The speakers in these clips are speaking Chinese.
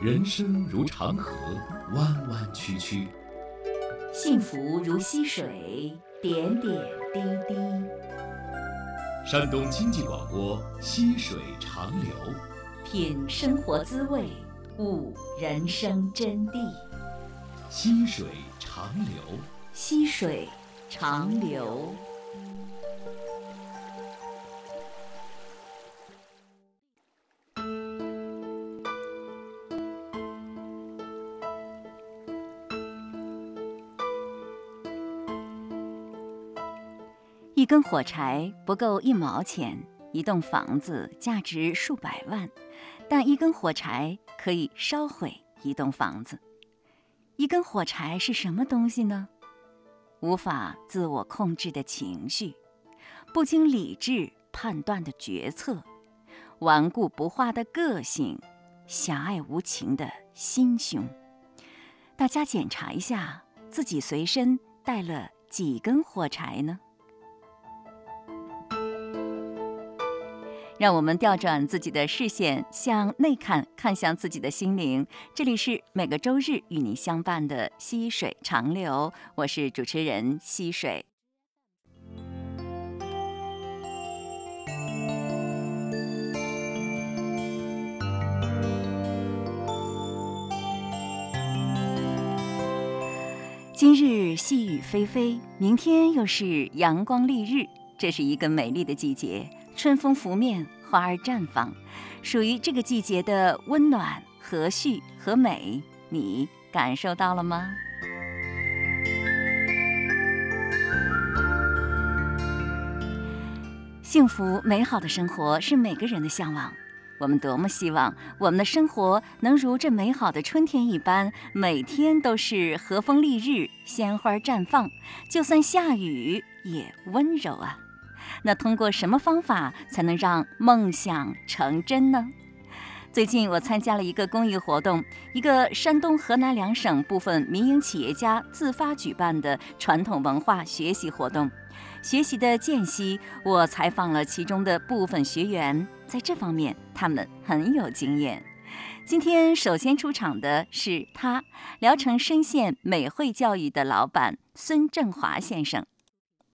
人生如长河，弯弯曲曲；幸福如溪水，点点滴滴。山东经济广播，溪水长流。品生活滋味，悟人生真谛。溪水长流，溪水长流。一根火柴不够一毛钱，一栋房子价值数百万，但一根火柴可以烧毁一栋房子。一根火柴是什么东西呢？无法自我控制的情绪，不经理智判断的决策，顽固不化的个性，狭隘无情的心胸。大家检查一下，自己随身带了几根火柴呢？让我们调转自己的视线，向内看，看向自己的心灵。这里是每个周日与您相伴的溪水长流，我是主持人溪水。今日细雨霏霏，明天又是阳光丽日，这是一个美丽的季节。春风拂面，花儿绽放，属于这个季节的温暖、和煦和美，你感受到了吗？幸福美好的生活是每个人的向往，我们多么希望我们的生活能如这美好的春天一般，每天都是和风丽日，鲜花绽放，就算下雨也温柔啊！那通过什么方法才能让梦想成真呢？最近我参加了一个公益活动，一个山东、河南两省部分民营企业家自发举办的传统文化学习活动。学习的间隙，我采访了其中的部分学员，在这方面他们很有经验。今天首先出场的是他，聊城深县美汇教育的老板孙振华先生。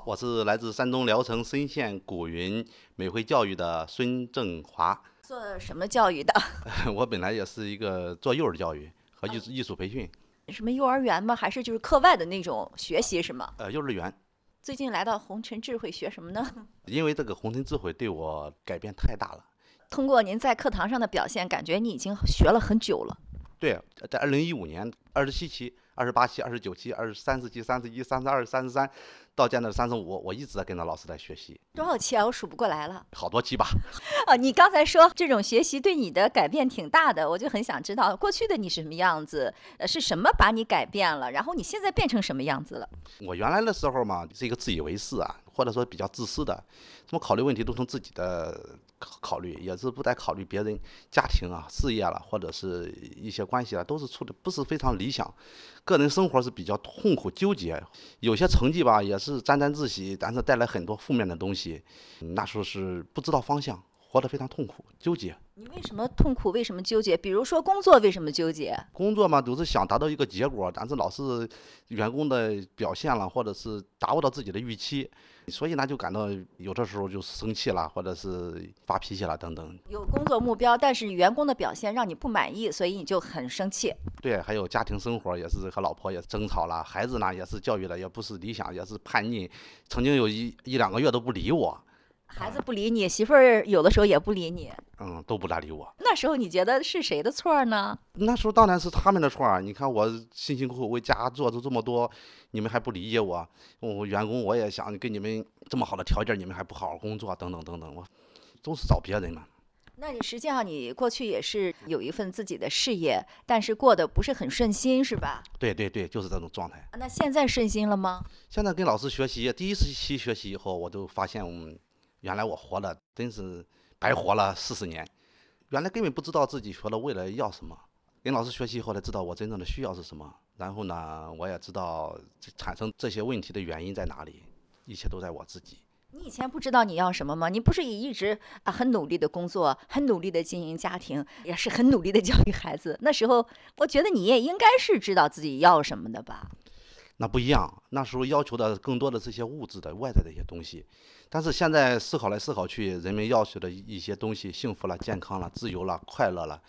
我是来自山东聊城莘县古云美汇教育的孙正华。做什么教育的？我本来也是一个做幼儿教育和艺术艺术培训。什么幼儿园吗？还是就是课外的那种学习是吗？呃，幼儿园。最近来到红尘智慧学什么呢？因为这个红尘智慧对我改变太大了。通过您在课堂上的表现，感觉你已经学了很久了。对，在二零一五年二十七期。二十八期、二十九期、二十三十期、三十一、三十二、三十三，到现在三十五，我一直在跟着老师在学习。多少期啊？我数不过来了。好多期吧。哦，你刚才说这种学习对你的改变挺大的，我就很想知道过去的你是什么样子，呃，是什么把你改变了？然后你现在变成什么样子了？我原来的时候嘛，是一个自以为是啊，或者说比较自私的，怎么考虑问题都从自己的考考虑，也是不再考虑别人家庭啊、事业了，或者是一些关系啊，都是处的不是非常理想。个人生活是比较痛苦纠结，有些成绩吧也是沾沾自喜，但是带来很多负面的东西。那时候是不知道方向，活得非常痛苦纠结。你为什么痛苦？为什么纠结？比如说工作为什么纠结？工作嘛，都是想达到一个结果，但是老是员工的表现了，或者是达不到自己的预期。所以呢，就感到有的时候就生气了，或者是发脾气了等等。有工作目标，但是员工的表现让你不满意，所以你就很生气。对，还有家庭生活也是和老婆也争吵了，孩子呢也是教育的也不是理想，也是叛逆，曾经有一一两个月都不理我。孩子不理你，媳妇儿有的时候也不理你，嗯，都不搭理我。那时候你觉得是谁的错呢？那时候当然是他们的错啊。你看我辛辛苦苦为家做出这么多，你们还不理解我。我员工我也想给你们这么好的条件，你们还不好好工作，等等等等，我都是找别人嘛。那你实际上你过去也是有一份自己的事业，但是过得不是很顺心，是吧？对对对，就是这种状态。那现在顺心了吗？现在跟老师学习，第一次期学习以后，我就发现我们。原来我活了，真是白活了四十年。原来根本不知道自己学了为了要什么。跟老师学习以后才知道我真正的需要是什么。然后呢，我也知道产生这些问题的原因在哪里。一切都在我自己。你以前不知道你要什么吗？你不是也一直啊很努力的工作，很努力的经营家庭，也是很努力的教育孩子。那时候，我觉得你也应该是知道自己要什么的吧？那不一样，那时候要求的更多的这些物质的外在的一些东西，但是现在思考来思考去，人们要求的一些东西，幸福了、健康了、自由了、快乐了，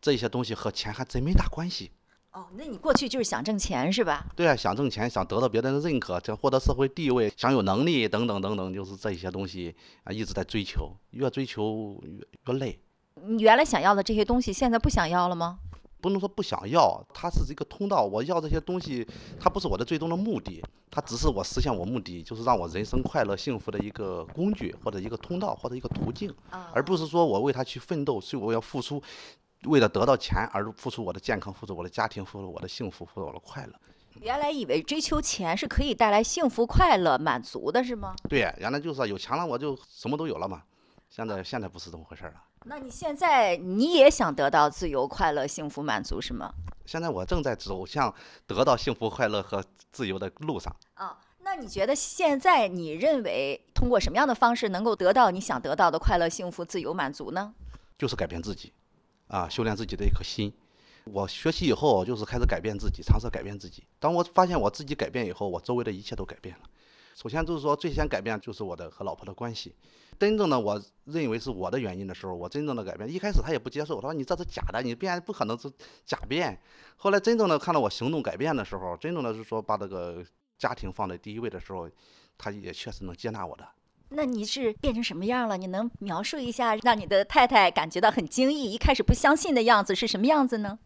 这些东西和钱还真没大关系。哦，那你过去就是想挣钱是吧？对啊，想挣钱，想得到别人的认可，想获得社会地位，想有能力等等等等，就是这些东西啊，一直在追求，越追求越越累。你原来想要的这些东西，现在不想要了吗？不能说不想要，它是一个通道。我要这些东西，它不是我的最终的目的，它只是我实现我目的，就是让我人生快乐幸福的一个工具，或者一个通道，或者一个途径，而不是说我为它去奋斗，所以我要付出。为了得到钱而付出我的健康，付出我的家庭，付出我的幸福，付出我的快乐。原来以为追求钱是可以带来幸福、快乐、满足的，是吗？对，原来就是有钱了我就什么都有了嘛。现在现在不是这么回事了。那你现在你也想得到自由、快乐、幸福、满足是吗？现在我正在走向得到幸福、快乐和自由的路上。啊，那你觉得现在你认为通过什么样的方式能够得到你想得到的快乐、幸福、自由、满足呢？就是改变自己。啊，修炼自己的一颗心。我学习以后就是开始改变自己，尝试改变自己。当我发现我自己改变以后，我周围的一切都改变了。首先就是说，最先改变就是我的和老婆的关系。真正的我认为是我的原因的时候，我真正的改变。一开始他也不接受，他说你这是假的，你变不可能是假变。后来真正的看到我行动改变的时候，真正的是说把这个家庭放在第一位的时候，他也确实能接纳我的。那你是变成什么样了？你能描述一下，让你的太太感觉到很惊异，一开始不相信的样子是什么样子呢？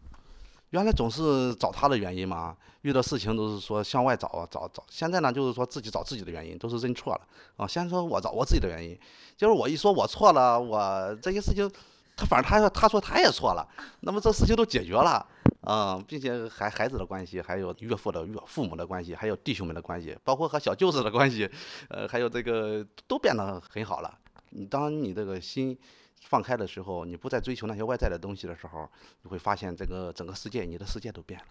原来总是找他的原因嘛，遇到事情都是说向外找找找。现在呢，就是说自己找自己的原因，都是认错了啊。先说我找我自己的原因，就是我一说我错了，我这些事情，他反正他说他说他也错了，那么这事情都解决了。嗯，并且还孩子的关系，还有岳父的岳父母的关系，还有弟兄们的关系，包括和小舅子的关系，呃，还有这个都变得很好了。你当你这个心放开的时候，你不再追求那些外在的东西的时候，你会发现这个整个世界，你的世界都变了。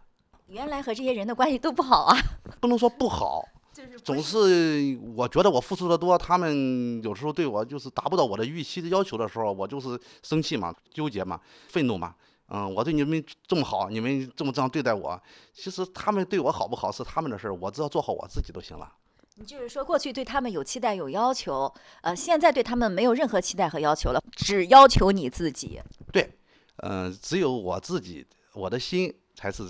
原来和这些人的关系都不好啊？不能说不好，就是总是我觉得我付出的多，他们有时候对我就是达不到我的预期的要求的时候，我就是生气嘛，纠结嘛，愤怒嘛。嗯，我对你们这么好，你们这么这样对待我，其实他们对我好不好是他们的事儿，我只要做好我自己就行了。你就是说，过去对他们有期待有要求，呃，现在对他们没有任何期待和要求了，只要求你自己。对，嗯，只有我自己，我的心才是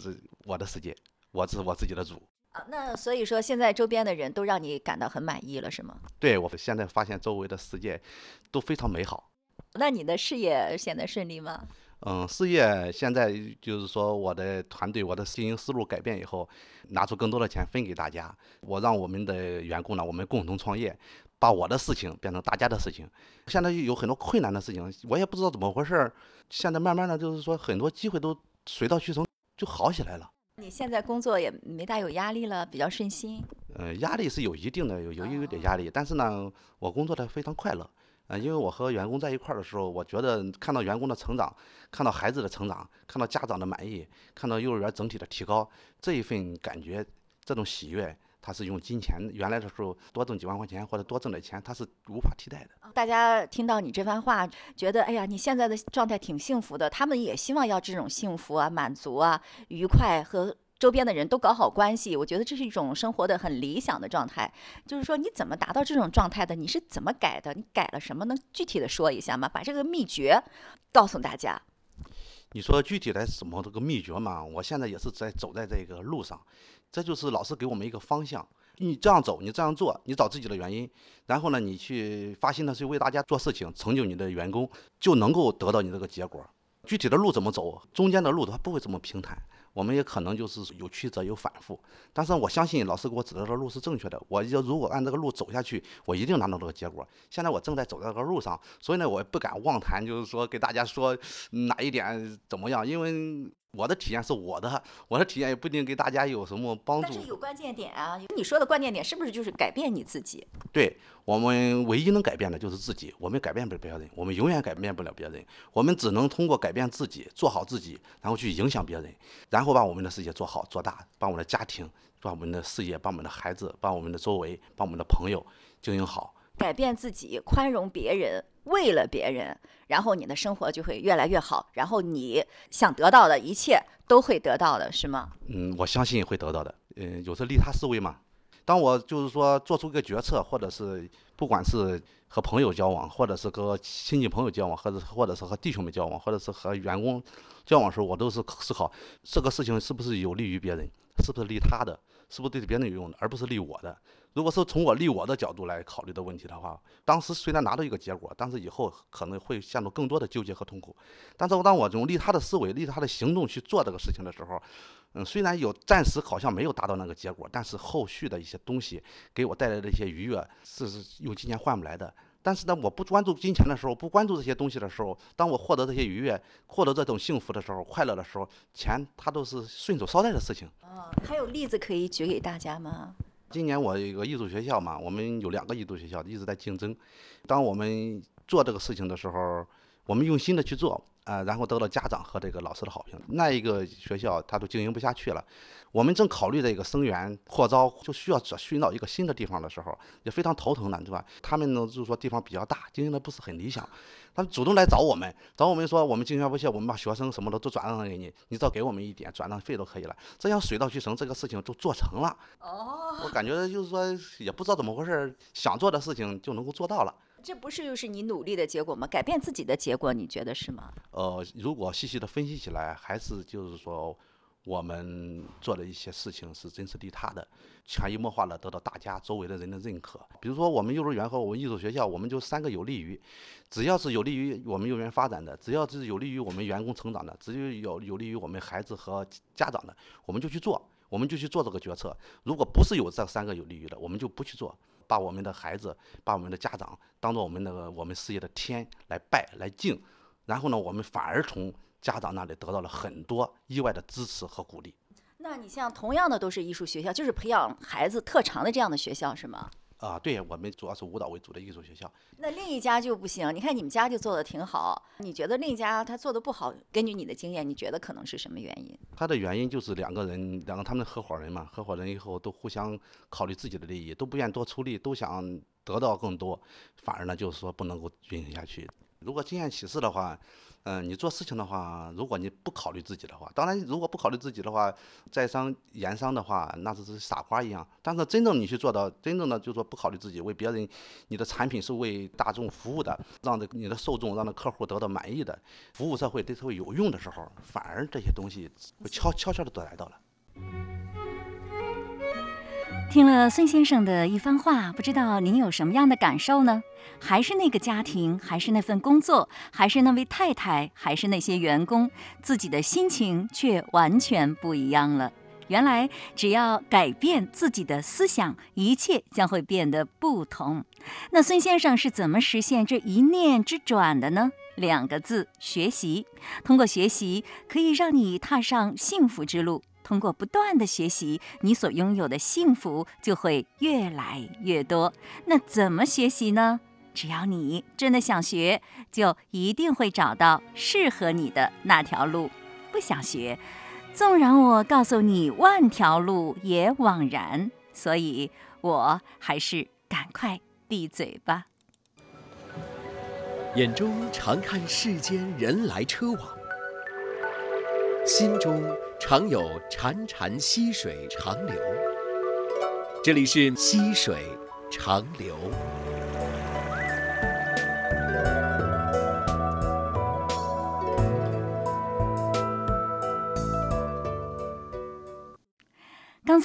我的世界，我是我自己的主。啊，那所以说，现在周边的人都让你感到很满意了，是吗？对，我现在发现周围的世界都非常美好。那你的事业现在顺利吗？嗯，事业现在就是说，我的团队，我的经营思路改变以后，拿出更多的钱分给大家。我让我们的员工呢，我们共同创业，把我的事情变成大家的事情。现在有很多困难的事情，我也不知道怎么回事儿。现在慢慢的就是说，很多机会都水到渠成，就好起来了。你现在工作也没大有压力了，比较顺心。嗯，压力是有一定的，有有有点压力，但是呢，我工作的非常快乐。啊，因为我和员工在一块儿的时候，我觉得看到员工的成长，看到孩子的成长，看到家长的满意，看到幼儿园整体的提高，这一份感觉，这种喜悦，他是用金钱原来的时候多挣几万块钱或者多挣点钱，他是无法替代的。大家听到你这番话，觉得哎呀，你现在的状态挺幸福的，他们也希望要这种幸福啊、满足啊、愉快和。周边的人都搞好关系，我觉得这是一种生活的很理想的状态。就是说，你怎么达到这种状态的？你是怎么改的？你改了什么？能具体的说一下吗？把这个秘诀告诉大家。你说具体的什么这个秘诀嘛？我现在也是在走在这个路上，这就是老师给我们一个方向。你这样走，你这样做，你找自己的原因，然后呢，你去发心的去为大家做事情，成就你的员工，就能够得到你这个结果。具体的路怎么走？中间的路它不会这么平坦。我们也可能就是有曲折有反复，但是我相信老师给我指的这个路是正确的。我要如果按这个路走下去，我一定拿到这个结果。现在我正在走这个路上，所以呢，我也不敢妄谈，就是说给大家说哪一点怎么样，因为。我的体验是我的，我的体验也不一定给大家有什么帮助。但是有关键点啊！你说的关键点是不是就是改变你自己？对我们唯一能改变的就是自己，我们改变不了别人，我们永远改变不了别人，我们只能通过改变自己，做好自己，然后去影响别人，然后把我们的世界做好做大，把我们的家庭，把我们的事业，把我们的孩子，把我们的周围，把我们的朋友经营好，改变自己，宽容别人，为了别人，然后你的生活就会越来越好，然后你想得到的一切都会得到的，是吗？嗯，我相信会得到的。嗯，有时利他思维嘛。当我就是说做出一个决策，或者是不管是和朋友交往，或者是和亲戚朋友交往，或者或者是和弟兄们交往，或者是和员工交往时候，我都是思考这个事情是不是有利于别人，是不是利他的，是不是对别人有用的，而不是利我的。如果是从我利我的角度来考虑的问题的话，当时虽然拿到一个结果，但是以后可能会陷入更多的纠结和痛苦。但是当我用利他的思维、利他的行动去做这个事情的时候，嗯，虽然有暂时好像没有达到那个结果，但是后续的一些东西给我带来的一些愉悦，是用金钱换不来的。但是呢，我不关注金钱的时候，不关注这些东西的时候，当我获得这些愉悦、获得这种幸福的时候、快乐的时候，钱它都是顺手捎带的事情。哦，还有例子可以举给大家吗？今年我有个艺术学校嘛，我们有两个艺术学校一直在竞争。当我们做这个事情的时候，我们用心的去做。啊，然后得到家长和这个老师的好评。那一个学校他都经营不下去了，我们正考虑这个生源扩招，就需要寻找一个新的地方的时候，也非常头疼呢，对吧？他们呢就是说地方比较大，经营的不是很理想，他们主动来找我们，找我们说我们经营不下，我们把学生什么的都转让给你，你只要给我们一点转让费都可以了。这样水到渠成，这个事情就做成了。哦，我感觉就是说也不知道怎么回事，想做的事情就能够做到了。这不是就是你努力的结果吗？改变自己的结果，你觉得是吗？呃，如果细细的分析起来，还是就是说，我们做的一些事情是真实利他的，潜移默化的得到大家周围的人的认可。比如说，我们幼儿园和我们艺术学校，我们就三个有利于，只要是有利于我们幼儿园发展的，只要是有利于我们员工成长的，只有有有利于我们孩子和家长的，我们就去做，我们就去做这个决策。如果不是有这三个有利于的，我们就不去做。把我们的孩子，把我们的家长当做我们那个我们事业的天来拜来敬，然后呢，我们反而从家长那里得到了很多意外的支持和鼓励。那你像同样的都是艺术学校，就是培养孩子特长的这样的学校是吗？啊，对我们主要是舞蹈为主的艺术学校。那另一家就不行，你看你们家就做的挺好，你觉得另一家他做的不好？根据你的经验，你觉得可能是什么原因？他的原因就是两个人，两个他们的合伙人嘛，合伙人以后都互相考虑自己的利益，都不愿多出力，都想得到更多，反而呢就是说不能够运行下去。如果经验启示的话。嗯，你做事情的话，如果你不考虑自己的话，当然，如果不考虑自己的话，在商言商的话，那只是傻瓜一样。但是真正你去做到，真正的就是说不考虑自己，为别人，你的产品是为大众服务的，让这你的受众，让的客户得到满意的，服务社会对社会有用的时候，反而这些东西会悄悄悄的都来到了。听了孙先生的一番话，不知道您有什么样的感受呢？还是那个家庭，还是那份工作，还是那位太太，还是那些员工，自己的心情却完全不一样了。原来，只要改变自己的思想，一切将会变得不同。那孙先生是怎么实现这一念之转的呢？两个字：学习。通过学习，可以让你踏上幸福之路。通过不断的学习，你所拥有的幸福就会越来越多。那怎么学习呢？只要你真的想学，就一定会找到适合你的那条路。不想学，纵然我告诉你万条路也枉然。所以，我还是赶快闭嘴吧。眼中常看世间人来车往，心中。常有潺潺溪水长流，这里是溪水长流。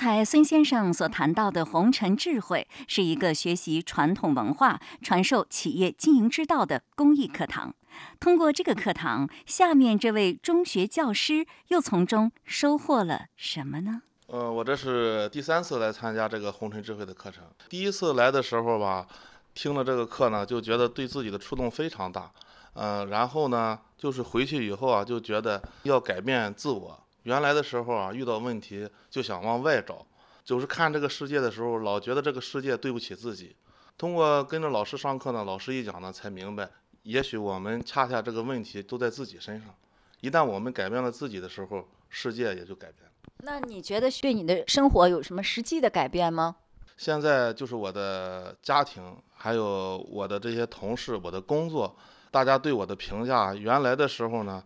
才孙先生所谈到的红尘智慧，是一个学习传统文化、传授企业经营之道的公益课堂。通过这个课堂，下面这位中学教师又从中收获了什么呢？呃，我这是第三次来参加这个红尘智慧的课程。第一次来的时候吧，听了这个课呢，就觉得对自己的触动非常大。嗯，然后呢，就是回去以后啊，就觉得要改变自我。原来的时候啊，遇到问题就想往外找，就是看这个世界的时候，老觉得这个世界对不起自己。通过跟着老师上课呢，老师一讲呢，才明白。也许我们恰恰这个问题都在自己身上，一旦我们改变了自己的时候，世界也就改变了。那你觉得对你的生活有什么实际的改变吗？现在就是我的家庭，还有我的这些同事，我的工作，大家对我的评价，原来的时候呢，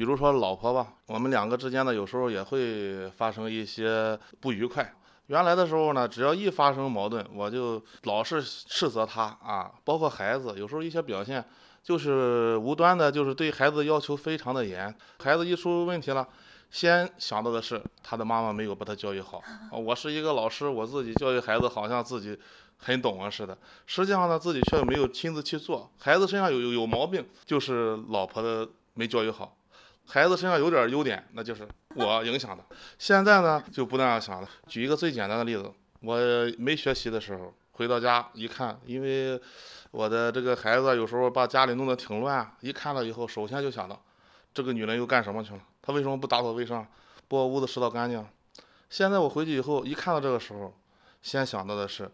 比如说老婆吧，我们两个之间呢，有时候也会发生一些不愉快。原来的时候呢，只要一发生矛盾，我就老是斥责他啊，包括孩子，有时候一些表现就是无端的，就是对孩子要求非常的严。孩子一出问题了，先想到的是他的妈妈没有把他教育好。我是一个老师，我自己教育孩子好像自己很懂啊似的，实际上呢，自己却没有亲自去做。孩子身上有有有毛病，就是老婆的没教育好。孩子身上有点优点，那就是我影响的。现在呢，就不那样想了。举一个最简单的例子，我没学习的时候，回到家一看，因为我的这个孩子有时候把家里弄得挺乱，一看了以后，首先就想到，这个女人又干什么去了？她为什么不打扫卫生，不把屋子拾到干净？现在我回去以后，一看到这个时候，先想到的是，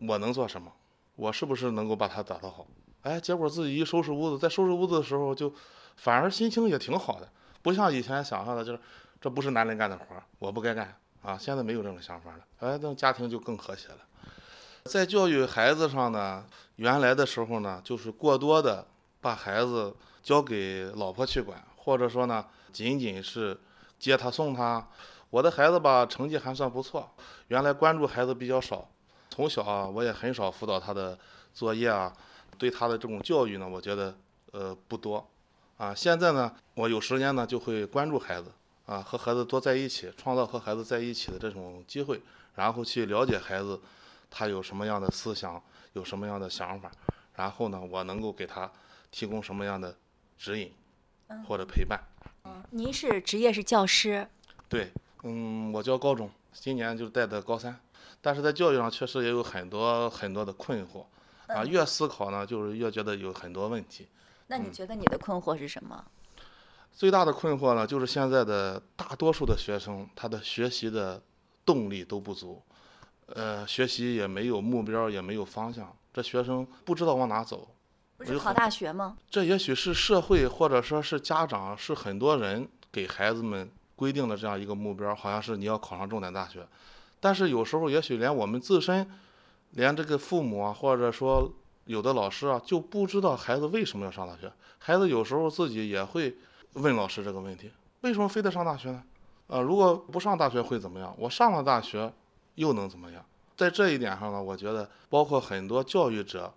我能做什么？我是不是能够把它打扫好？哎，结果自己一收拾屋子，在收拾屋子的时候就。反而心情也挺好的，不像以前想象的，就是这不是男人干的活，我不该干啊。现在没有这种想法了，哎，那家庭就更和谐了。在教育孩子上呢，原来的时候呢，就是过多的把孩子交给老婆去管，或者说呢，仅仅是接他送他。我的孩子吧，成绩还算不错，原来关注孩子比较少，从小啊，我也很少辅导他的作业啊，对他的这种教育呢，我觉得呃不多。啊，现在呢，我有时间呢，就会关注孩子，啊，和孩子多在一起，创造和孩子在一起的这种机会，然后去了解孩子，他有什么样的思想，有什么样的想法，然后呢，我能够给他提供什么样的指引或者陪伴。嗯，您是职业是教师？对，嗯，我教高中，今年就带的高三，但是在教育上确实也有很多很多的困惑，啊，越思考呢，就是越觉得有很多问题。那你觉得你的困惑是什么？最大的困惑呢，就是现在的大多数的学生，他的学习的动力都不足，呃，学习也没有目标，也没有方向，这学生不知道往哪走。不是考大学吗？这也许是社会或者说是家长，是很多人给孩子们规定的这样一个目标，好像是你要考上重点大学。但是有时候，也许连我们自身，连这个父母啊，或者说。有的老师啊就不知道孩子为什么要上大学，孩子有时候自己也会问老师这个问题：为什么非得上大学呢？啊，如果不上大学会怎么样？我上了大学又能怎么样？在这一点上呢，我觉得包括很多教育者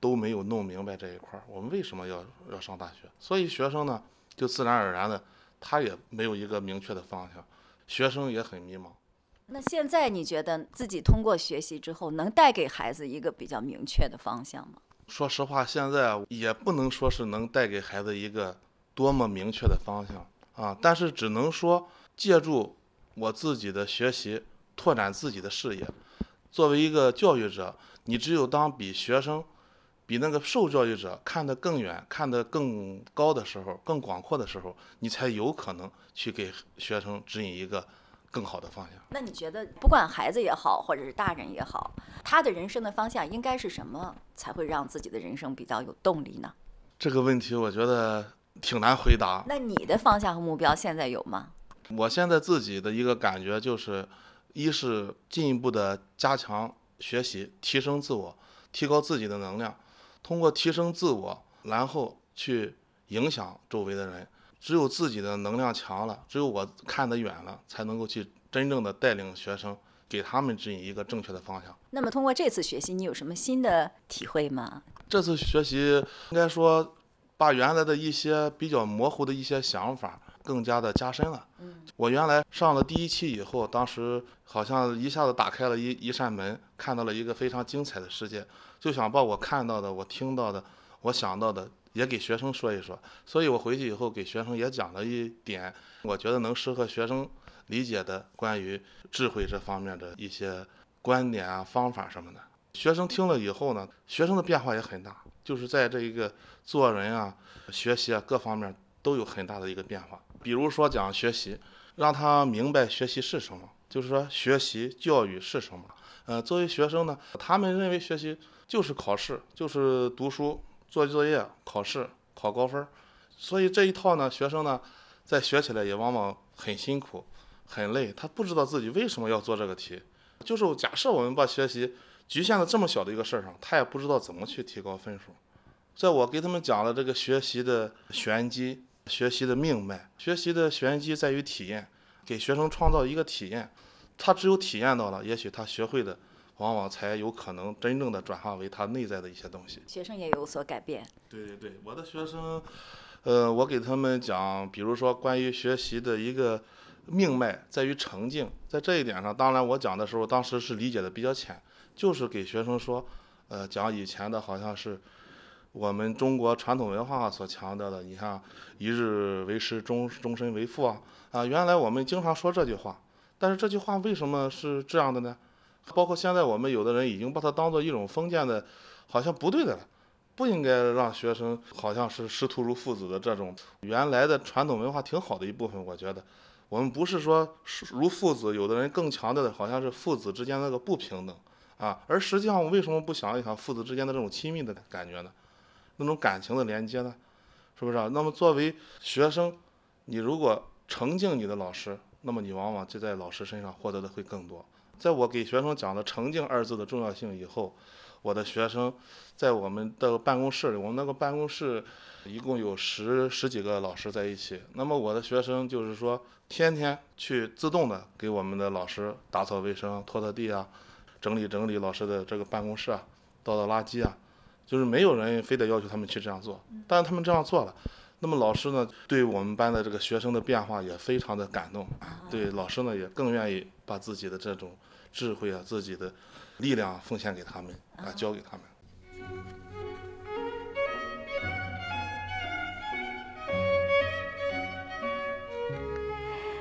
都没有弄明白这一块儿，我们为什么要要上大学？所以学生呢就自然而然的他也没有一个明确的方向，学生也很迷茫。那现在你觉得自己通过学习之后，能带给孩子一个比较明确的方向吗？说实话，现在也不能说是能带给孩子一个多么明确的方向啊，但是只能说借助我自己的学习，拓展自己的视野。作为一个教育者，你只有当比学生、比那个受教育者看得更远、看得更高的时候、更广阔的时候，你才有可能去给学生指引一个。更好的方向。那你觉得，不管孩子也好，或者是大人也好，他的人生的方向应该是什么，才会让自己的人生比较有动力呢？这个问题我觉得挺难回答。那你的方向和目标现在有吗？我现在自己的一个感觉就是，一是进一步的加强学习，提升自我，提高自己的能量，通过提升自我，然后去影响周围的人。只有自己的能量强了，只有我看得远了，才能够去真正的带领学生，给他们指引一个正确的方向。那么，通过这次学习，你有什么新的体会吗？这次学习应该说，把原来的一些比较模糊的一些想法更加的加深了。嗯，我原来上了第一期以后，当时好像一下子打开了一一扇门，看到了一个非常精彩的世界，就想把我看到的、我听到的、我想到的。也给学生说一说，所以我回去以后给学生也讲了一点，我觉得能适合学生理解的关于智慧这方面的一些观点啊、方法什么的。学生听了以后呢，学生的变化也很大，就是在这一个做人啊、学习啊各方面都有很大的一个变化。比如说讲学习，让他明白学习是什么，就是说学习教育是什么。呃，作为学生呢，他们认为学习就是考试，就是读书。做作业、考试、考高分，所以这一套呢，学生呢，在学起来也往往很辛苦、很累。他不知道自己为什么要做这个题，就是假设我们把学习局限在这么小的一个事儿上，他也不知道怎么去提高分数。在我给他们讲了这个学习的玄机、学习的命脉，学习的玄机在于体验，给学生创造一个体验，他只有体验到了，也许他学会的往往才有可能真正的转化为他内在的一些东西。学生也有所改变。对对对，我的学生，呃，我给他们讲，比如说关于学习的一个命脉在于沉静，在这一点上，当然我讲的时候，当时是理解的比较浅，就是给学生说，呃，讲以前的好像是。我们中国传统文化所强调的，你看“一日为师，终终身为父”啊啊！原来我们经常说这句话，但是这句话为什么是这样的呢？包括现在我们有的人已经把它当做一种封建的，好像不对的了，不应该让学生好像是师徒如父子的这种原来的传统文化挺好的一部分。我觉得我们不是说如父子，有的人更强调的好像是父子之间那个不平等啊，而实际上我为什么不想一想父子之间的这种亲密的感觉呢？那种感情的连接呢，是不是啊？那么作为学生，你如果崇敬你的老师，那么你往往就在老师身上获得的会更多。在我给学生讲了“诚敬”二字的重要性以后，我的学生在我们的办公室里，我们那个办公室一共有十十几个老师在一起。那么我的学生就是说，天天去自动的给我们的老师打扫卫生、拖拖地啊，整理整理老师的这个办公室啊，倒倒垃圾啊。就是没有人非得要求他们去这样做，但是他们这样做了，那么老师呢，对我们班的这个学生的变化也非常的感动，对老师呢也更愿意把自己的这种智慧啊、自己的力量奉献给他们啊，教给他们。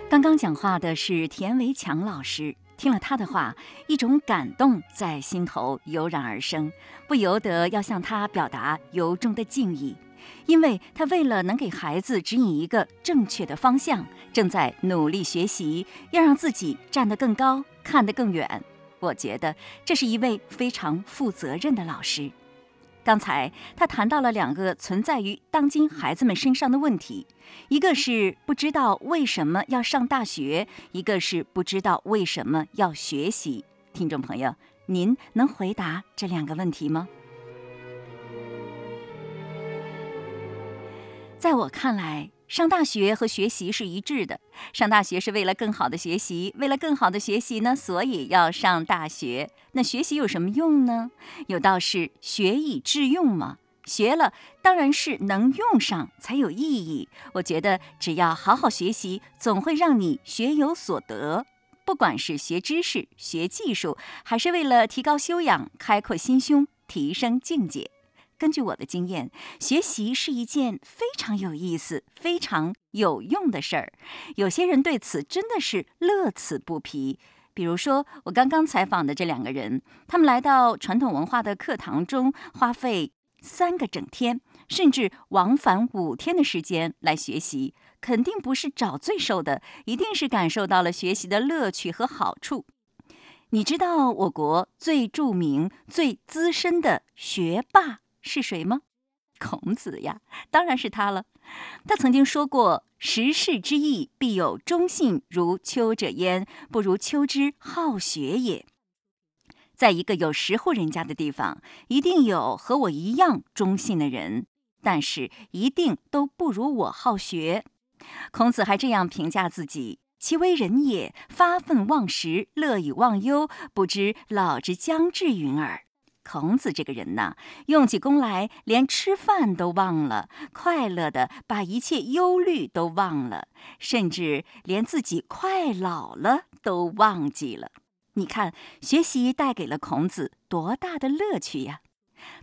刚刚讲话的是田维强老师。听了他的话，一种感动在心头油然而生，不由得要向他表达由衷的敬意，因为他为了能给孩子指引一个正确的方向，正在努力学习，要让自己站得更高，看得更远。我觉得这是一位非常负责任的老师。刚才他谈到了两个存在于当今孩子们身上的问题，一个是不知道为什么要上大学，一个是不知道为什么要学习。听众朋友，您能回答这两个问题吗？在我看来。上大学和学习是一致的。上大学是为了更好的学习，为了更好的学习呢，所以要上大学。那学习有什么用呢？有道是“学以致用”嘛。学了当然是能用上才有意义。我觉得只要好好学习，总会让你学有所得。不管是学知识、学技术，还是为了提高修养、开阔心胸、提升境界。根据我的经验，学习是一件非常有意思、非常有用的事儿。有些人对此真的是乐此不疲。比如说，我刚刚采访的这两个人，他们来到传统文化的课堂中，花费三个整天，甚至往返五天的时间来学习，肯定不是找罪受的，一定是感受到了学习的乐趣和好处。你知道我国最著名、最资深的学霸？是谁吗？孔子呀，当然是他了。他曾经说过：“时事之义，必有忠信如丘者焉，不如丘之好学也。”在一个有十户人家的地方，一定有和我一样忠信的人，但是一定都不如我好学。孔子还这样评价自己：“其为人也，发愤忘食，乐以忘忧，不知老之将至云耳。”孔子这个人呐，用起功来连吃饭都忘了，快乐的把一切忧虑都忘了，甚至连自己快老了都忘记了。你看，学习带给了孔子多大的乐趣呀！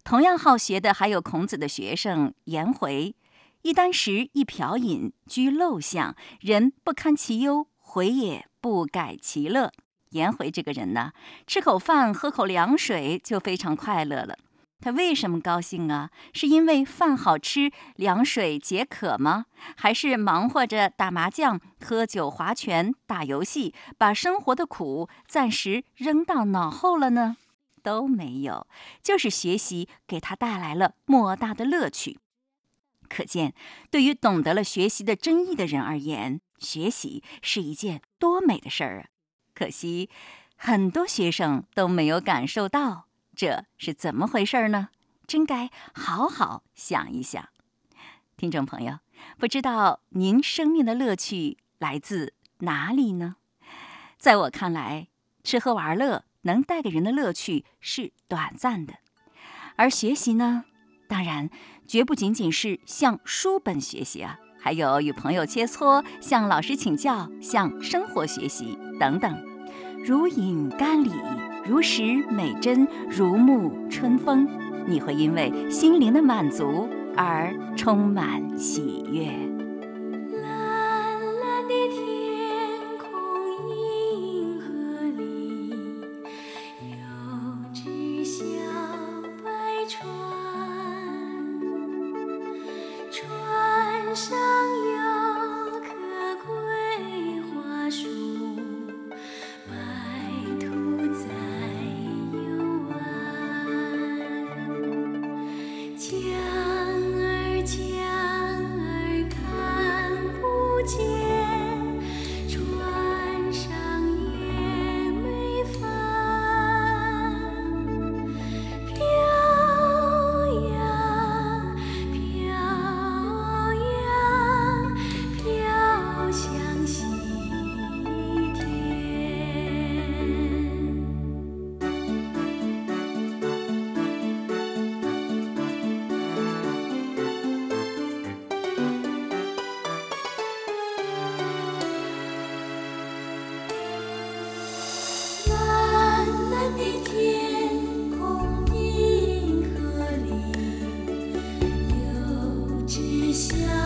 同样好学的还有孔子的学生颜回，一箪食，一瓢饮，居陋巷，人不堪其忧，回也不改其乐。颜回这个人呢，吃口饭、喝口凉水就非常快乐了。他为什么高兴啊？是因为饭好吃、凉水解渴吗？还是忙活着打麻将、喝酒、划拳、打游戏，把生活的苦暂时扔到脑后了呢？都没有，就是学习给他带来了莫大的乐趣。可见，对于懂得了学习的真意的人而言，学习是一件多美的事儿啊！可惜，很多学生都没有感受到，这是怎么回事呢？真该好好想一想。听众朋友，不知道您生命的乐趣来自哪里呢？在我看来，吃喝玩乐能带给人的乐趣是短暂的，而学习呢，当然绝不仅仅是向书本学习啊，还有与朋友切磋、向老师请教、向生活学习等等。如饮甘醴，如食美珍，如沐春风，你会因为心灵的满足而充满喜悦。相